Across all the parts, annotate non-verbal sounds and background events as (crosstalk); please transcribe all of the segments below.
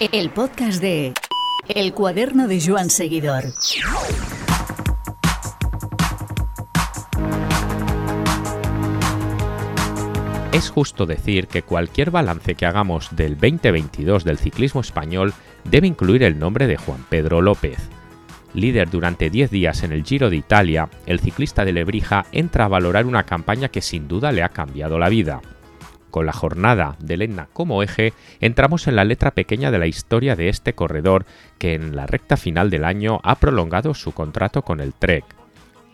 El podcast de El cuaderno de Joan Seguidor. Es justo decir que cualquier balance que hagamos del 2022 del ciclismo español debe incluir el nombre de Juan Pedro López. Líder durante 10 días en el Giro de Italia, el ciclista de Lebrija entra a valorar una campaña que sin duda le ha cambiado la vida. Con la jornada de Lenna como eje, entramos en la letra pequeña de la historia de este corredor que en la recta final del año ha prolongado su contrato con el Trek.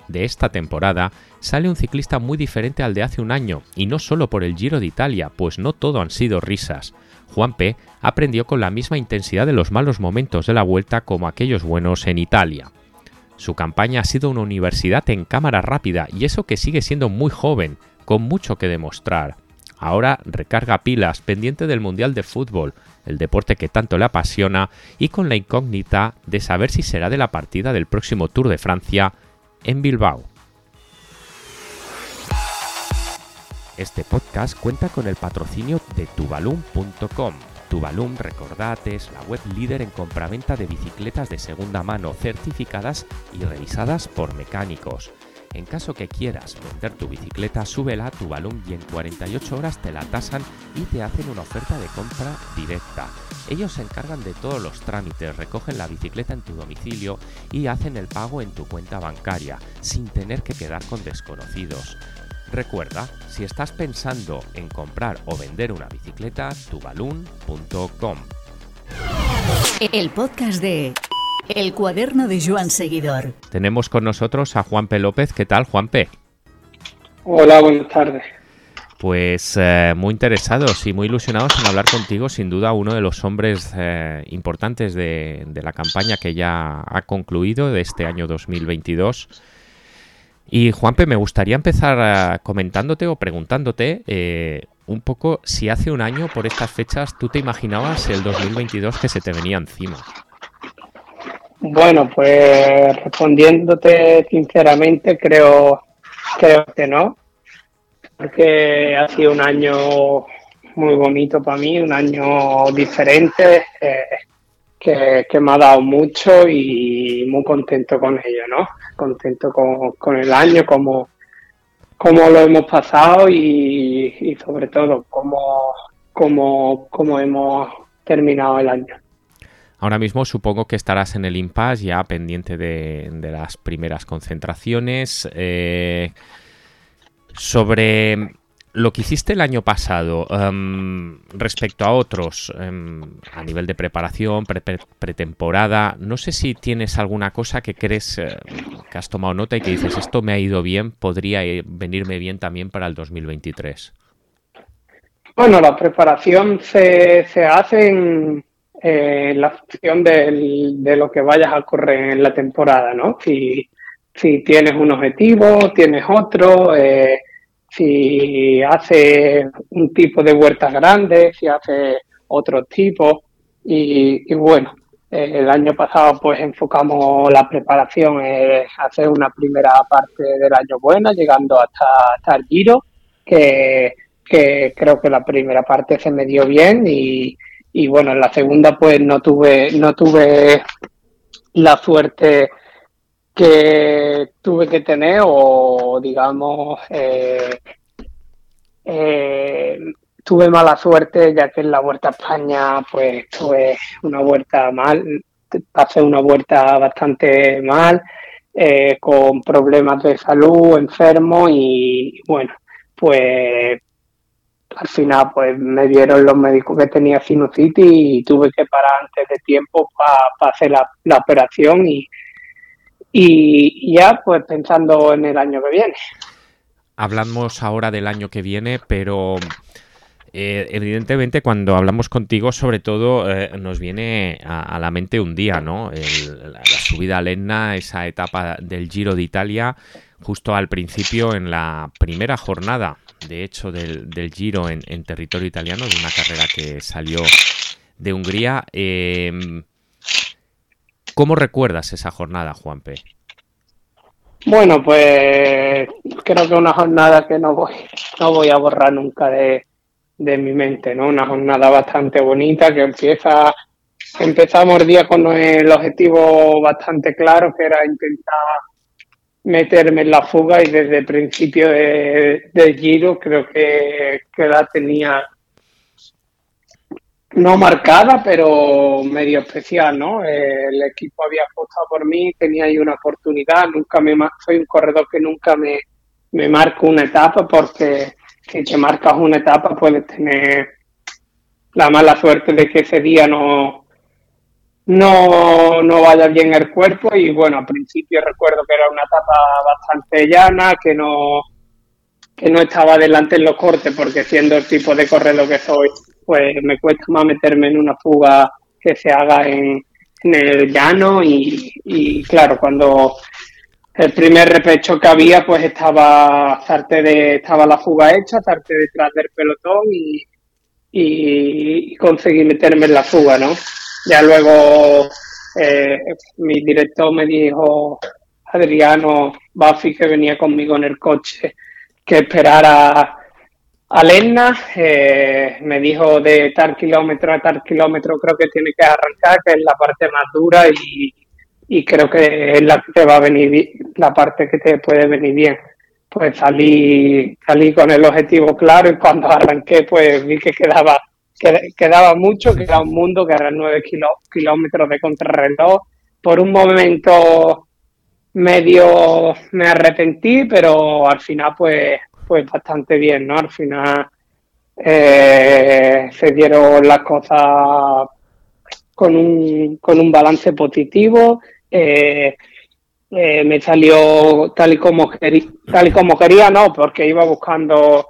De esta temporada sale un ciclista muy diferente al de hace un año, y no solo por el Giro de Italia, pues no todo han sido risas. Juan P. aprendió con la misma intensidad de los malos momentos de la vuelta como aquellos buenos en Italia. Su campaña ha sido una universidad en cámara rápida y eso que sigue siendo muy joven, con mucho que demostrar. Ahora recarga pilas pendiente del Mundial de Fútbol, el deporte que tanto le apasiona, y con la incógnita de saber si será de la partida del próximo Tour de Francia en Bilbao. Este podcast cuenta con el patrocinio de tubalum.com. Tubalum, recordad, es la web líder en compraventa de bicicletas de segunda mano certificadas y revisadas por mecánicos. En caso que quieras vender tu bicicleta, súbela a Tubalum y en 48 horas te la tasan y te hacen una oferta de compra directa. Ellos se encargan de todos los trámites, recogen la bicicleta en tu domicilio y hacen el pago en tu cuenta bancaria, sin tener que quedar con desconocidos. Recuerda, si estás pensando en comprar o vender una bicicleta, tubalun.com. El podcast de El cuaderno de Joan Seguidor. Tenemos con nosotros a Juan P. López. ¿Qué tal, Juan P? Hola, buenas tardes. Pues eh, muy interesados y muy ilusionados en hablar contigo, sin duda uno de los hombres eh, importantes de, de la campaña que ya ha concluido de este año 2022. Y Juanpe, me gustaría empezar eh, comentándote o preguntándote eh, un poco si hace un año por estas fechas tú te imaginabas el 2022 que se te venía encima. Bueno, pues respondiéndote sinceramente, creo, creo que no, porque ha sido un año muy bonito para mí, un año diferente, eh, que, que, me ha dado mucho y muy contento con ello, ¿no? Contento con, con el año, como, como lo hemos pasado y, y sobre todo cómo, cómo, cómo hemos terminado el año. Ahora mismo supongo que estarás en el impasse ya pendiente de, las primeras concentraciones. Eh, sobre lo que hiciste el año pasado um, respecto a otros um, a nivel de preparación, pre -pre pretemporada, no sé si tienes alguna cosa que crees eh, que has tomado nota y que dices esto me ha ido bien, podría eh, venirme bien también para el 2023. Bueno, la preparación se, se hace en, eh, la función del, de lo que vayas a correr en la temporada, ¿no? Si, tienes un objetivo, tienes otro, eh, si hace un tipo de huertas grandes, si hace otro tipo. Y, bueno, eh, el año pasado pues enfocamos la preparación en hacer una primera parte del año buena, llegando hasta, hasta el Giro, que creo que la primera parte se me dio bien y, y bueno, en la segunda pues no tuve, no tuve la suerte que tuve que tener o digamos eh, eh, tuve mala suerte ya que en la vuelta a España pues tuve una vuelta mal pasé una vuelta bastante mal eh, con problemas de salud enfermo y bueno pues al final pues me dieron los médicos que tenía sinusitis y tuve que parar antes de tiempo para pa hacer la, operación y ya pues pensando en el año que viene. Hablamos ahora del año que viene, pero eh, evidentemente cuando hablamos contigo sobre todo eh, nos viene a, la mente un día, ¿no? La, subida a Lenna, esa etapa del Giro de Italia, justo al principio en la primera jornada, de hecho, del, del Giro en, territorio italiano, de una carrera que salió de Hungría. Eh, ¿Cómo recuerdas esa jornada, Juanpe? Bueno, pues creo que una jornada que no voy, no voy a borrar nunca de, de mi mente, ¿no? Una jornada bastante bonita que empieza empezamos el día con el objetivo bastante claro, que era intentar meterme en la fuga y desde el principio de, Giro creo que, que, la tenía no marcada, pero medio especial, ¿no? el equipo había apostado por mí, tenía ahí una oportunidad, nunca me soy un corredor que nunca me, me marco una etapa porque si te marcas una etapa puedes tener la mala suerte de que ese día no, no, no vaya bien el cuerpo y bueno, al principio recuerdo que era una etapa bastante llana, que no, que no estaba adelante en los cortes porque siendo el tipo de corredor que soy, pues me cuesta más meterme en una fuga que se haga en, en el llano y, y, claro, cuando el primer repecho que había pues estaba de, estaba la fuga hecha, Zarte detrás del pelotón y, y conseguí meterme en la fuga, ¿no? Ya luego eh, mi director me dijo, Adriano Buffy, que venía conmigo en el coche, que esperara a Lenna. Eh, me dijo de tal kilómetro a tal kilómetro creo que tiene que arrancar, que es la parte más dura y, y creo que es la que te va a venir, la parte que te puede venir bien. Pues salí, salí con el objetivo claro y cuando (laughs) arranqué pues vi que quedaba quedaba mucho, quedaba un mundo que eran nueve kilómetros de contrarreloj. Por un momento medio me arrepentí, pero al final pues, pues bastante bien, ¿no? Al final eh, se dieron las cosas con un, con un balance positivo. Eh, eh, me salió tal y como quería, tal y como quería, no, porque iba buscando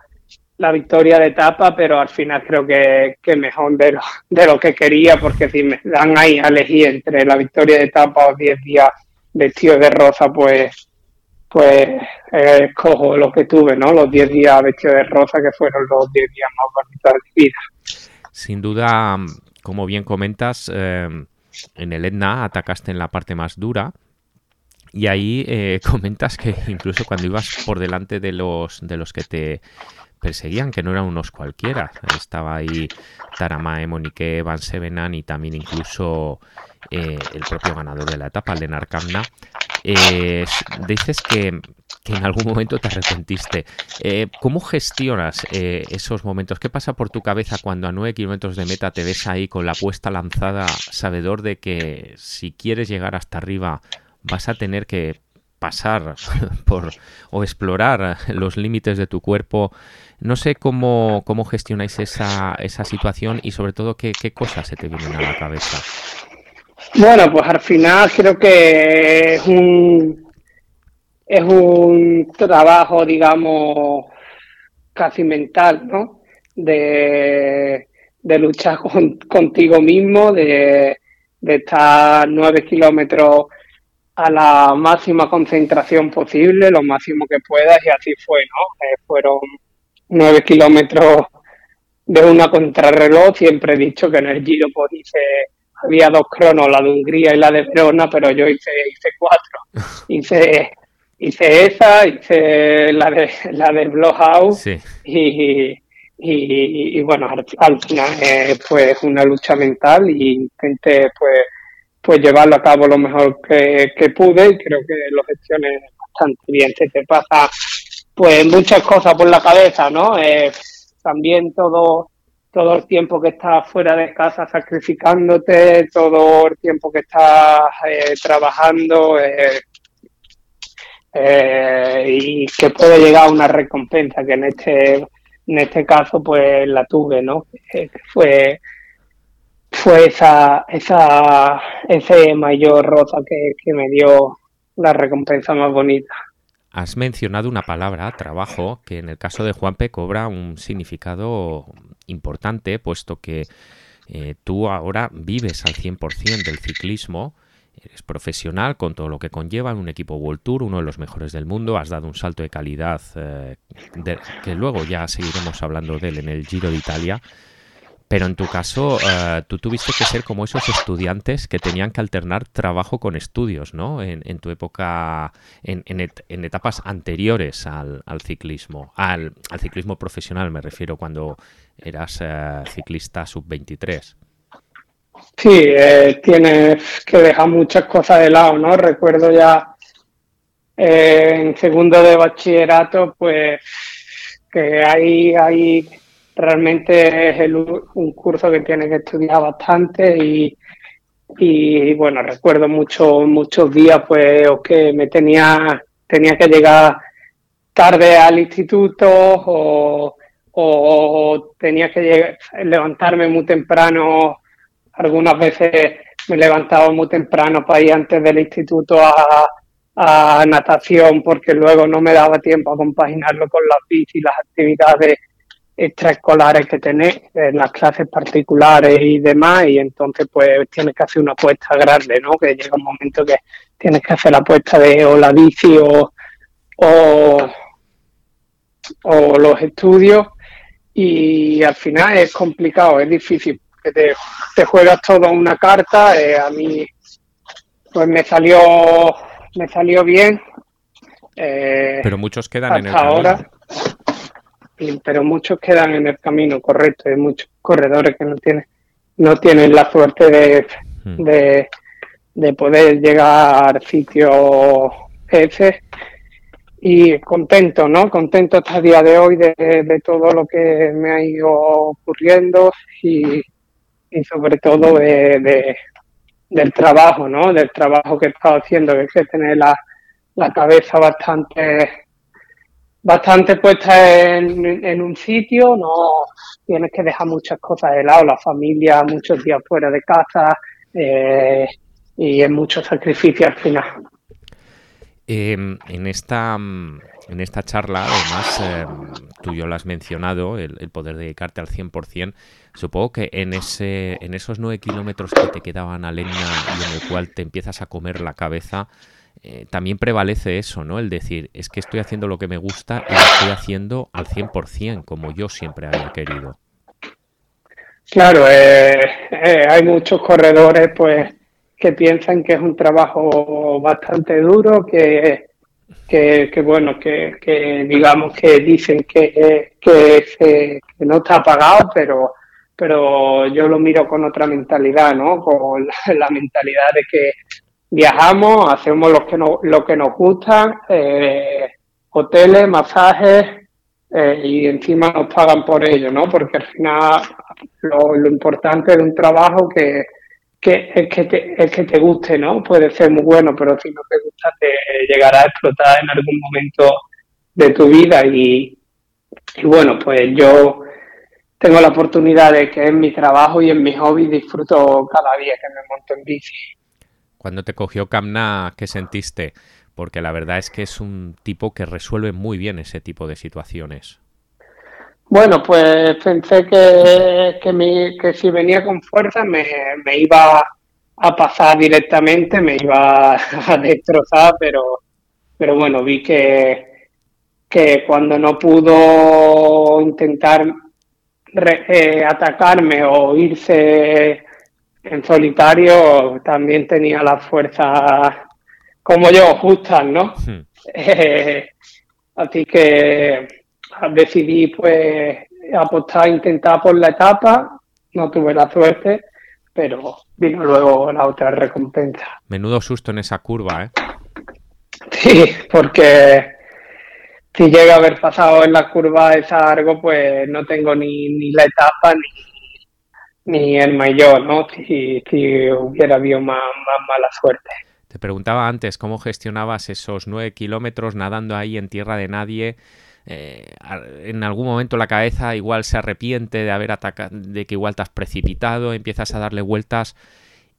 la victoria de etapa, pero al final creo que, que mejor de lo, de lo que quería, porque si me dan ahí a elegir entre la victoria de etapa o 10 días vestido de rosa, pues pues eh, escojo lo que tuve, ¿no? Los 10 días vestido de rosa, que fueron los 10 días más bonitos de mi vida. Sin duda, como bien comentas, eh, en el Etna atacaste en la parte más dura. Y ahí eh, (laughs) comentas que incluso cuando ibas por delante de los, de los que te perseguían, que no eran unos cualquiera. Estaba ahí Taramae, Monique, Van Sevenan y también incluso eh, el propio ganador de la etapa, Lenar Kamna. Eh, dices que, en algún momento te arrepentiste. Eh, ¿Cómo gestionas esos momentos? ¿Qué pasa por tu cabeza cuando a 9 kilómetros de meta te ves ahí con la apuesta lanzada, sabedor de que si quieres llegar hasta arriba vas a tener que pasar (laughs) por o explorar los límites de tu cuerpo no sé cómo, cómo gestionáis esa, esa situación y sobre todo qué, qué cosas se te vienen a la cabeza. Bueno, pues al final creo que es un, es un trabajo, digamos, casi mental, ¿no? De, de luchar contigo mismo, de, de estar nueve kilómetros a la máxima concentración posible, lo máximo que puedas, y así fue, ¿no? Eh, fueron nueve kilómetros de una contrarreloj. Siempre he dicho que en el Giro pues hice, había dos cronos, la de Hungría y la de Verona, pero yo hice, hice cuatro. (laughs) Hice, hice esa, hice la de la del Blockhouse y, y, bueno, al, final eh, pues una lucha mental y intenté pues pues llevarlo a cabo lo mejor que, pude y creo que lo gestioné bastante bien. Se te pasa pues muchas cosas por la cabeza, ¿no? Eh, también todo, todo el tiempo que estás fuera de casa sacrificándote, todo el tiempo que estás eh, trabajando eh, y que puede llegar a una recompensa, que en este, en este caso pues la tuve, ¿no? fue fue esa, esa, ese mayor rosa que, que me dio la recompensa más bonita. Has mencionado una palabra, trabajo, que en el caso de Juanpe cobra un significado importante, puesto que eh, tú ahora vives al 100% del ciclismo, eres profesional con todo lo que conlleva en un equipo World Tour, uno de los mejores del mundo, has dado un salto de calidad eh, que luego ya seguiremos hablando de él en el Giro de Italia. Pero en tu caso, eh, tú tuviste que ser como esos estudiantes que tenían que alternar trabajo con estudios, ¿no? En, tu época, en, etapas anteriores al, ciclismo, al, ciclismo profesional me refiero, cuando eras eh, ciclista sub-23. Sí, eh, tienes que dejar muchas cosas de lado, ¿no? Recuerdo ya en segundo de bachillerato, pues que ahí, ahí realmente es un curso que tienes que estudiar bastante y, y bueno, recuerdo muchos muchos días pues que me tenía, tenía que llegar tarde al instituto o, o tenía que levantarme muy temprano. Algunas veces me levantaba muy temprano para ir antes del instituto a, a natación porque luego no me daba tiempo a compaginarlo con las bici y las actividades extraescolares que tenés, en las clases particulares y demás, y entonces pues tienes que hacer una apuesta grande, ¿no? Que llega un momento que tienes que hacer la apuesta de o la bici o, o, los estudios y al final es complicado, es difícil, te, te juegas todo una carta, eh, a mí pues me salió me salió bien. Eh, pero muchos quedan en el ahora, pero muchos quedan en el camino, correcto. Hay muchos corredores que no tienen, no tienen la suerte de, hmm. de, poder llegar al sitio ese. Y contento, ¿no? Contento hasta el día de hoy de, de todo lo que me ha ido ocurriendo y, y sobre todo de, del trabajo, ¿no? Del trabajo que he estado haciendo, que es que tener la, la cabeza bastante bastante puesta en, un sitio, no tienes que dejar muchas cosas de lado, la familia, muchos días fuera de casa eh, y es mucho sacrificio al final. Em, en esta en esta charla, además, em, tú yo lo has mencionado, el, el, poder dedicarte al 100%. Supongo que en, ese, en esos nueve kilómetros que te quedaban a leña y en el cual te empiezas a comer la cabeza, eh, también prevalece eso, ¿no? El decir, es que estoy haciendo lo que me gusta y lo estoy haciendo al 100%, como yo siempre había querido. Claro, eh, eh, hay muchos corredores pues que piensan que es un trabajo bastante duro, que, que, bueno, que, que, digamos que dicen que, que, no está pagado, pero pero yo lo miro con otra mentalidad, ¿no? Con la, mentalidad de que viajamos, hacemos lo que, no, lo que nos gusta, eh, hoteles, masajes, eh, y encima nos pagan por ello, ¿no? Porque al final lo, importante de un trabajo que, que, es, que te, es que te guste, ¿no? Puede ser muy bueno, pero si no te gusta te llegará a explotar en algún momento de tu vida y, y bueno, pues yo tengo la oportunidad de que en mi trabajo y en mi hobby disfruto cada día que me monto en bici. Cuando te cogió Camna, ¿qué sentiste? Porque la verdad es que es un tipo que resuelve muy bien ese tipo de situaciones. Bueno, pues pensé que, que, si venía con fuerza me, iba a pasar directamente, me iba (laughs) a destrozar, pero, pero bueno, vi que, que cuando no pudo intentar eh, atacarme o irse en solitario también tenía las fuerzas como yo, justas, ¿no? Hmm. Eh, así que decidí pues apostar, intentar por la etapa, no tuve la suerte, pero vino luego la otra recompensa. Menudo susto en esa curva, ¿eh? Sí, porque si llega a haber pasado en la curva esa algo, pues no tengo ni, ni la etapa ni, ni el mayor, ¿no? Si, si hubiera habido más, mala suerte. Te preguntaba antes cómo gestionabas esos nueve kilómetros nadando ahí en tierra de nadie. Eh, en algún momento la cabeza igual se arrepiente de haber atacado, de que igual te has precipitado, empiezas a darle vueltas.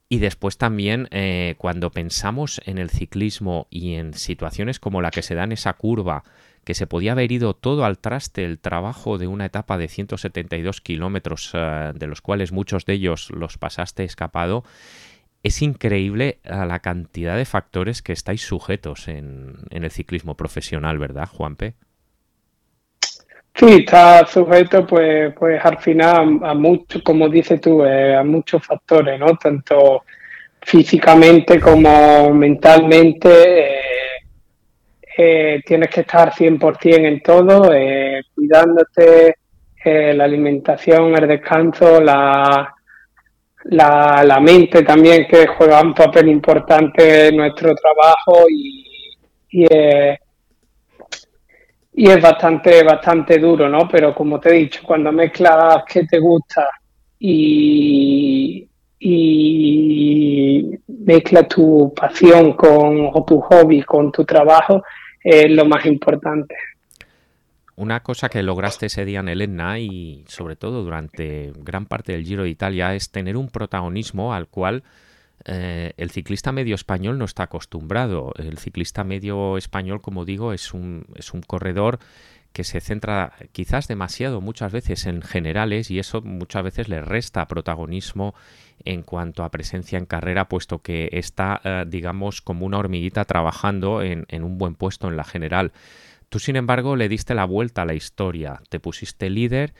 Y después también eh, cuando pensamos en el ciclismo y en situaciones como la que se da en esa curva, que se podía haber ido todo al traste el trabajo de una etapa de 172 kilómetros, eh, de los cuales muchos de ellos los pasaste escapado, es increíble eh, la cantidad de factores que estáis sujetos en, el ciclismo profesional, ¿verdad, Juanpe? Sí, está sujeto pues, pues al final a, muchos, como dices tú, eh, a muchos factores, ¿no? Tanto físicamente como mentalmente. Tienes que estar 100% en todo, eh, cuidándote, eh, la alimentación, el descanso, la, la, la, mente también que juega un papel importante en nuestro trabajo y, y, y es bastante, bastante duro, ¿no? Pero como te he dicho, cuando mezclas que te gusta y, y mezclas tu pasión con, o tu hobby con tu trabajo, es lo más importante. Una cosa que lograste ese día en Elena y sobre todo durante gran parte del Giro de Italia es tener un protagonismo al cual eh, el ciclista medio español no está acostumbrado. El ciclista medio español, como digo, es un, es un corredor que se centra quizás demasiado muchas veces en generales y eso muchas veces le resta protagonismo en cuanto a presencia en carrera, puesto que está, eh, digamos, como una hormiguita trabajando en, un buen puesto en la general. Tú, sin embargo, le diste la vuelta a la historia, te pusiste líder,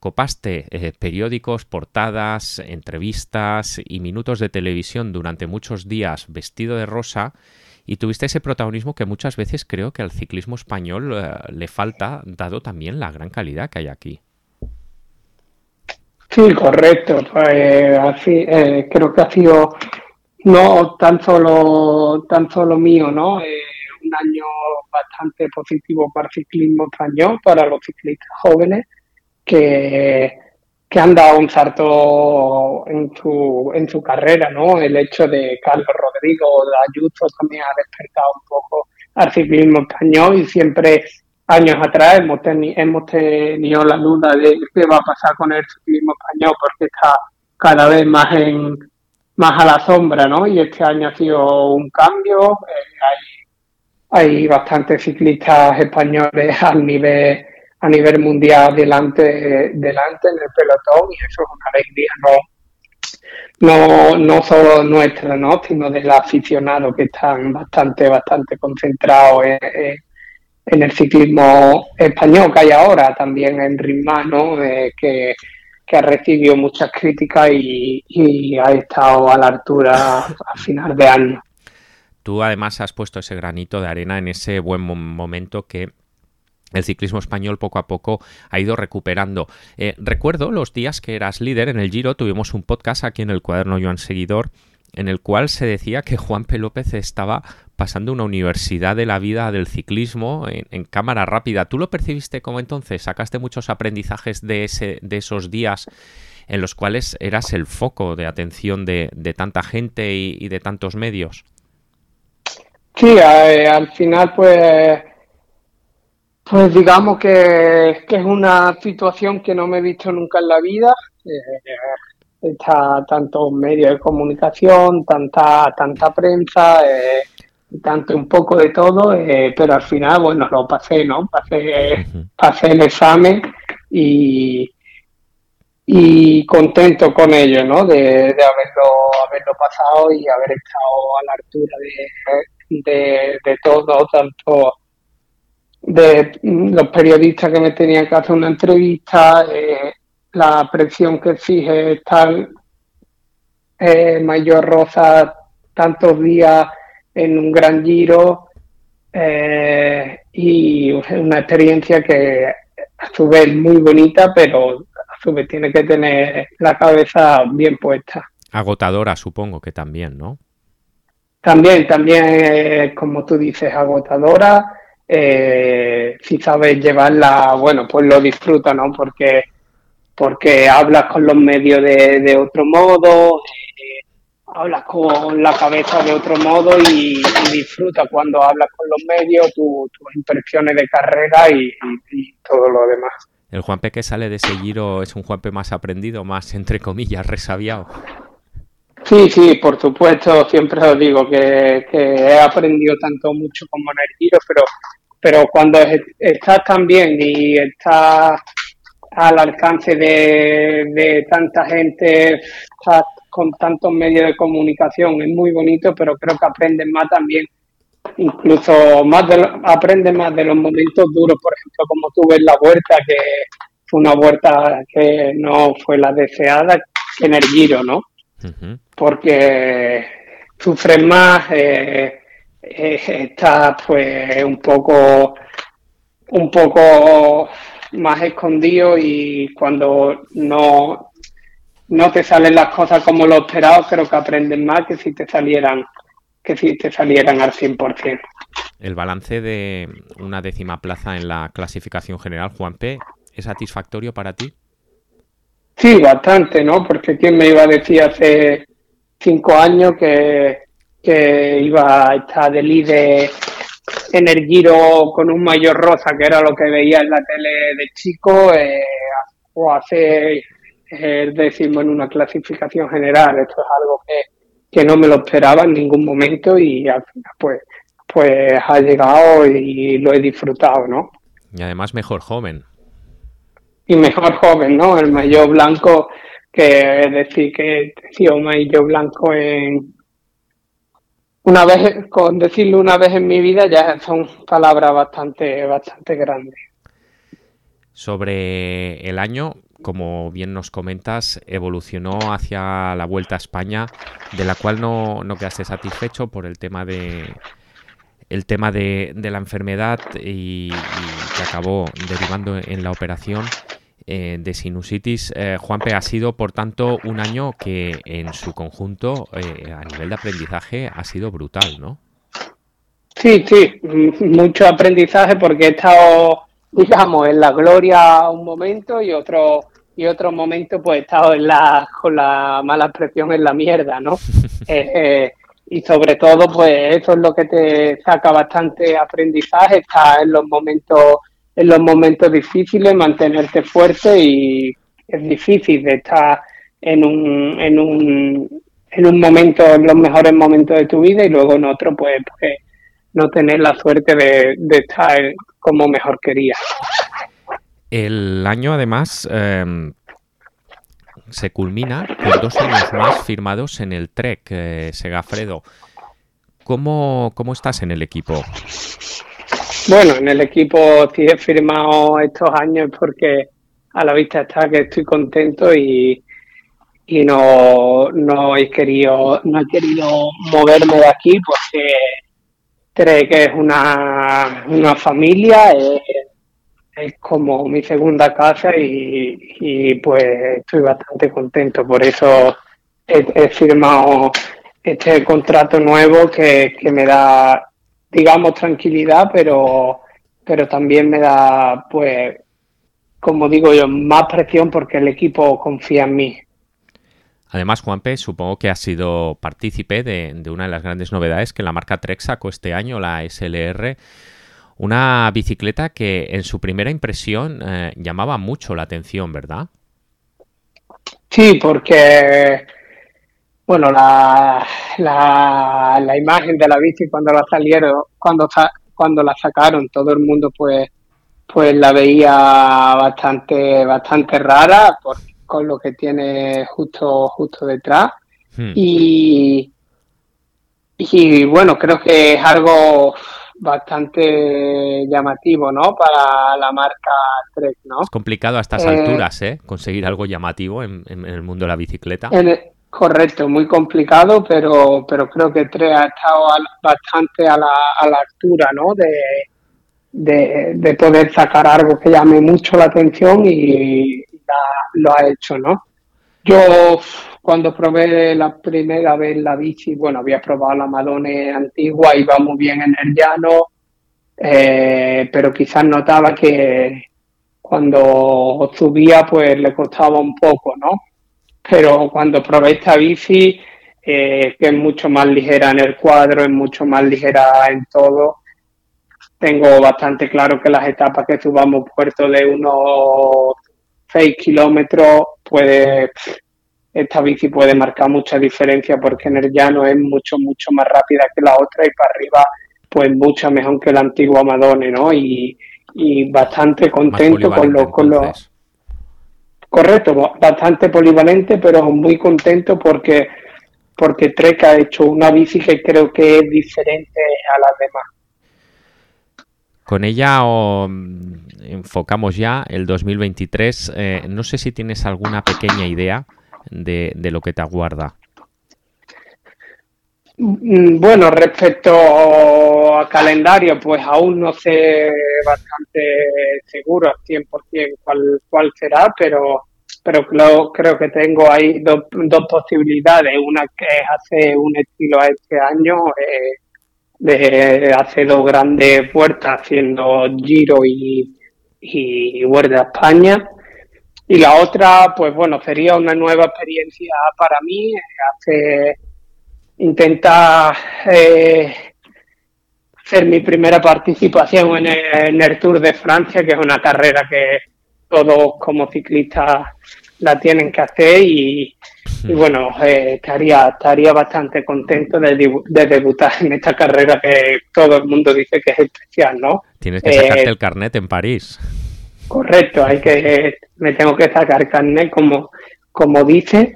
copaste eh, periódicos, portadas, entrevistas y minutos de televisión durante muchos días vestido de rosa y tuviste ese protagonismo que muchas veces creo que al ciclismo español eh, le falta, dado también la gran calidad que hay aquí. Sí, correcto. Pues, así, eh, creo que ha sido no tan solo, tan solo mío, ¿no? un año bastante positivo para el ciclismo español, para los ciclistas jóvenes que, que han dado un salto en su, en su carrera, ¿no? El hecho de Carlos Rodrigo de Ayuso también ha despertado un poco al ciclismo español y siempre años atrás hemos, hemos tenido la duda de qué va a pasar con el ciclismo español porque está cada vez más en más a la sombra, ¿no? Y este año ha sido un cambio, eh, hay bastantes ciclistas españoles (laughs) al nivel a nivel mundial delante delante en el pelotón y eso es una alegría no no no solo nuestra no sino del aficionado que están bastante bastante concentrados en, el ciclismo español que hay ahora también en Ritma ¿no? Eh, que que ha recibido muchas críticas y, y ha estado a la altura a final de año. Tú además has puesto ese granito de arena en ese buen momento que el ciclismo español poco a poco ha ido recuperando. Eh, recuerdo los días que eras líder en el Giro, tuvimos un podcast aquí en el cuaderno Joan Seguidor, en el cual se decía que Juan P. López estaba pasando una universidad de la vida del ciclismo en, cámara rápida. ¿Tú lo percibiste como entonces? ¿Sacaste muchos aprendizajes de, ese, de esos días en los cuales eras el foco de atención de, tanta gente y de tantos medios? Sí, eh, al final pues, pues digamos que, es una situación que no me he visto nunca en la vida. Eh, está tanto medios de comunicación, tanta, tanta prensa, eh, tanto un poco de todo, eh, pero al final, bueno, lo pasé, ¿no? Pasé, pasé el examen y, y contento con ello, ¿no? De, de haberlo, haberlo pasado y haber estado a la altura de, de, de todo, tanto de los periodistas que me tenían que hacer una entrevista, eh, la presión que exige estar eh, Mayor Rosa tantos días en un gran giro eh, y una experiencia que a su vez muy bonita, pero a su vez tiene que tener la cabeza bien puesta. Agotadora, supongo que también, ¿no? También, también, como tú dices, agotadora. Eh, si sabes llevarla, bueno, pues lo disfruta, ¿no? Porque, porque hablas con los medios de, otro modo, eh, hablas con la cabeza de otro modo y, disfruta cuando hablas con los medios, tus impresiones de carrera y, todo lo demás. ¿El Juanpe que sale de ese giro es un Juanpe más aprendido, más, entre comillas, resabiado? Sí, sí, por supuesto, siempre os digo que, he aprendido tanto mucho como en el giro, pero, pero cuando estás tan bien y estás al alcance de, tanta gente, con tantos medios de comunicación, es muy bonito, pero creo que aprendes más también, incluso más de, aprendes más de los momentos duros, por ejemplo, como tuve en la vuelta, que fue una vuelta que no fue la deseada, que en el giro, ¿no? porque sufren más, eh, eh, está pues un poco, un poco más escondido y cuando no, no te salen las cosas como lo esperado, creo que aprendes más que si te salieran que si te salieran al 100%. El balance de una décima plaza en la clasificación general, Juan P., ¿es satisfactorio para ti? Sí, bastante, ¿no? Porque quién me iba a decir hace cinco años que, que iba a estar de líder en el giro con un mayor rosa, que era lo que veía en la tele de chico, eh, o hacer el décimo en una clasificación general. Esto es algo que, que no me lo esperaba en ningún momento y al final pues, pues ha llegado y lo he disfrutado, ¿no? Y además mejor joven. Y mejor joven, ¿no? El mayor blanco, que es decir, que he sido mayor blanco en, una vez, con decirlo una vez en mi vida, ya son palabras bastante, bastante grandes. Sobre el año, como bien nos comentas, evolucionó hacia la Vuelta a España, de la cual no, no quedaste satisfecho por el tema de el tema de, de la enfermedad y, y, que acabó derivando en la operación eh, de sinusitis. Eh, Juanpe, ha sido, por tanto, un año que en su conjunto, eh, a nivel de aprendizaje, ha sido brutal, ¿no? Sí, sí, mucho aprendizaje porque he estado, digamos, en la gloria un momento y otro y otro momento pues he estado en la, con la mala expresión en la mierda, ¿no? (laughs) y sobre todo pues eso es lo que te saca bastante aprendizaje, está en los momentos en los momentos difíciles mantenerte fuerte y es difícil de estar en un, en un, en un momento, en los mejores momentos de tu vida y luego en otro pues, pues no tener la suerte de, estar como mejor quería. El año además eh, se culmina con dos años más firmados en el Trek, eh, Segafredo. ¿Cómo, ¿Cómo estás en el equipo? Bueno, en el equipo sí he firmado estos años porque a la vista está que estoy contento y, y no, no he querido no he querido moverme de aquí porque creo que es una, una familia, es, es, como mi segunda casa y, y, pues estoy bastante contento. Por eso he, he firmado este contrato nuevo que, que me da digamos, tranquilidad, pero, pero también me da, pues, como digo yo, más presión porque el equipo confía en mí. Además, Juanpe, supongo que ha sido partícipe de, de, una de las grandes novedades que la marca Trek sacó este año, la SLR, una bicicleta que en su primera impresión eh, llamaba mucho la atención, ¿verdad? Sí, porque bueno, la, la, la, imagen de la bici cuando la salieron, cuando, cuando la sacaron, todo el mundo pues, pues la veía bastante, bastante rara por, con lo que tiene justo, justo detrás. Hmm. Y, y bueno, creo que es algo bastante llamativo, ¿no? Para la marca Trek, ¿no? Es complicado a estas eh, alturas, ¿eh? Conseguir algo llamativo en, en, el mundo de la bicicleta. En, Correcto, muy complicado, pero, pero creo que Tre ha estado bastante a la, a la altura, ¿no? De, de, de, poder sacar algo que llame mucho la atención y lo ha hecho, ¿no? Yo cuando probé la primera vez la bici, bueno, había probado la Madone antigua, iba muy bien en el llano, eh, pero quizás notaba que cuando subía pues le costaba un poco, ¿no? Pero cuando probé esta bici, eh, que es mucho más ligera en el cuadro, es mucho más ligera en todo, tengo bastante claro que las etapas que subamos puerto de unos 6 kilómetros, puede, esta bici puede marcar mucha diferencia porque en el llano es mucho, mucho más rápida que la otra y para arriba, pues mucho mejor que la antigua Madone, ¿no? Y, y bastante contento con los, con los Correcto, bastante polivalente, pero muy contento porque, porque Trek ha hecho una bici que creo que es diferente a las demás. Con ella o, enfocamos ya el 2023. Eh, no sé si tienes alguna pequeña idea de, de lo que te aguarda. Mm, bueno, respecto a calendario, pues aún no sé bastante seguro al 100% cuál, cuál será, pero, pero creo, que tengo ahí dos, dos posibilidades. Una que es hacer un estilo a este año, eh, de hacer dos grandes vueltas haciendo Giro y, y España. Y la otra, pues bueno, sería una nueva experiencia para mí, hacer, intentar eh, hacer mi primera participación en el, en el Tour de Francia, que es una carrera que todos como ciclistas la tienen que hacer y, y bueno, eh, estaría, estaría bastante contento de, de, debutar en esta carrera que todo el mundo dice que es especial, ¿no? Tienes que sacarte eh, el carnet en París. Correcto, hay que, me tengo que sacar carnet como, como dice.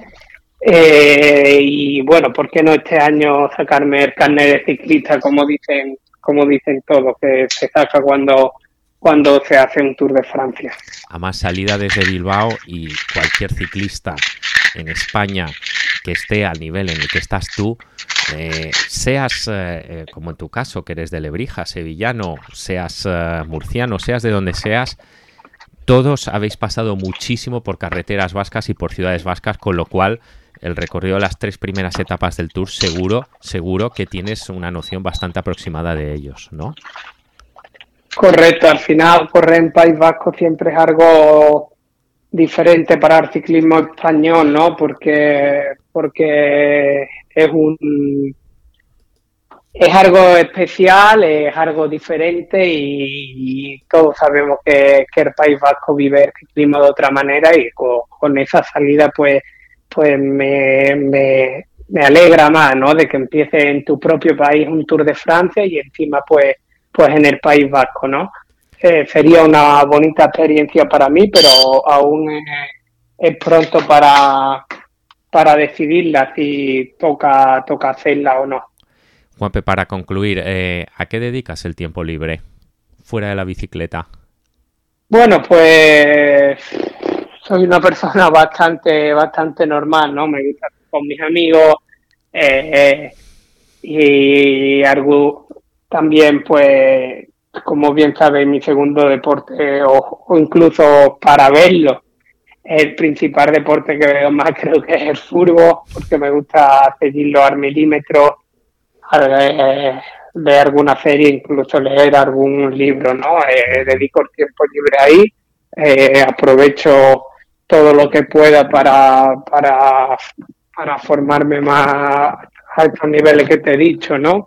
Eh, y bueno, ¿por qué no este año sacarme el carnet de ciclista como dicen, como dicen todos, que se saca cuando cuando se hace un Tour de Francia. A más salida desde Bilbao y cualquier ciclista en España que esté al nivel en el que estás tú, eh, seas eh, como en tu caso, que eres de Lebrija, sevillano, seas murciano, seas de donde seas, todos habéis pasado muchísimo por carreteras vascas y por ciudades vascas, con lo cual el recorrido de las tres primeras etapas del Tour seguro, seguro que tienes una noción bastante aproximada de ellos, ¿no? Correcto, al final correr en País Vasco siempre es algo diferente para el ciclismo español, ¿no? Porque, porque es un es algo especial, es algo diferente y, todos sabemos que, que, el País Vasco vive el ciclismo de otra manera y con esa salida pues, pues me, me, me, alegra más, ¿no? De que empiece en tu propio país un Tour de Francia y encima pues pues en el País Vasco, ¿no? Eh, sería una bonita experiencia para mí, pero aún es, es pronto para, para decidirla si toca, toca hacerla o no. Juanpe, para concluir, eh, ¿a qué dedicas el tiempo libre fuera de la bicicleta? Bueno, pues soy una (laughs) persona bastante, bastante normal, ¿no? Me gusta con mis amigos eh, y algo, también, pues, como bien sabéis, mi segundo deporte, o, o, incluso para verlo, el principal deporte que veo más (laughs) creo que es el furbo, porque me gusta seguirlo al milímetro, eh, ver alguna serie, incluso leer algún libro, ¿no? Eh, dedico el tiempo libre ahí, eh, aprovecho todo lo que pueda para, para, para formarme más a estos niveles que te he dicho, ¿no?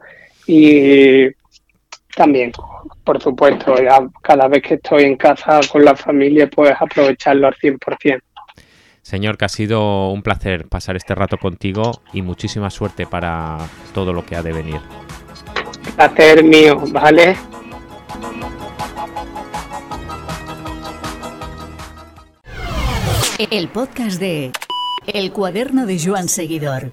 y también, por supuesto, cada vez que estoy en casa con la familia, pues aprovecharlo al 100%. Señor, que ha sido un placer pasar este rato contigo y muchísima suerte para todo lo que ha de venir. Placer mío, ¿vale? El podcast de El cuaderno de Joan Seguidor.